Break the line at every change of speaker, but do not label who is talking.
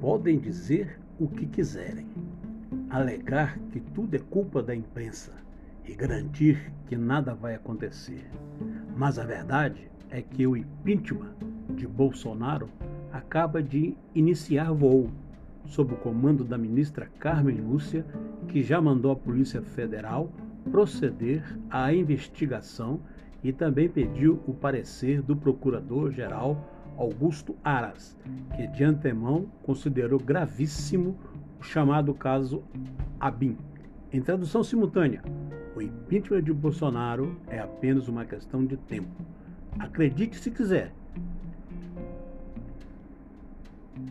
Podem dizer o que quiserem, alegar que tudo é culpa da imprensa e garantir que nada vai acontecer. Mas a verdade é que o impeachment de Bolsonaro acaba de iniciar voo, sob o comando da ministra Carmen Lúcia, que já mandou a Polícia Federal proceder à investigação e também pediu o parecer do Procurador-Geral Augusto Aras, que de antemão considerou gravíssimo o chamado caso Abin. Em tradução simultânea, o impeachment de Bolsonaro é apenas uma questão de tempo. Acredite se quiser,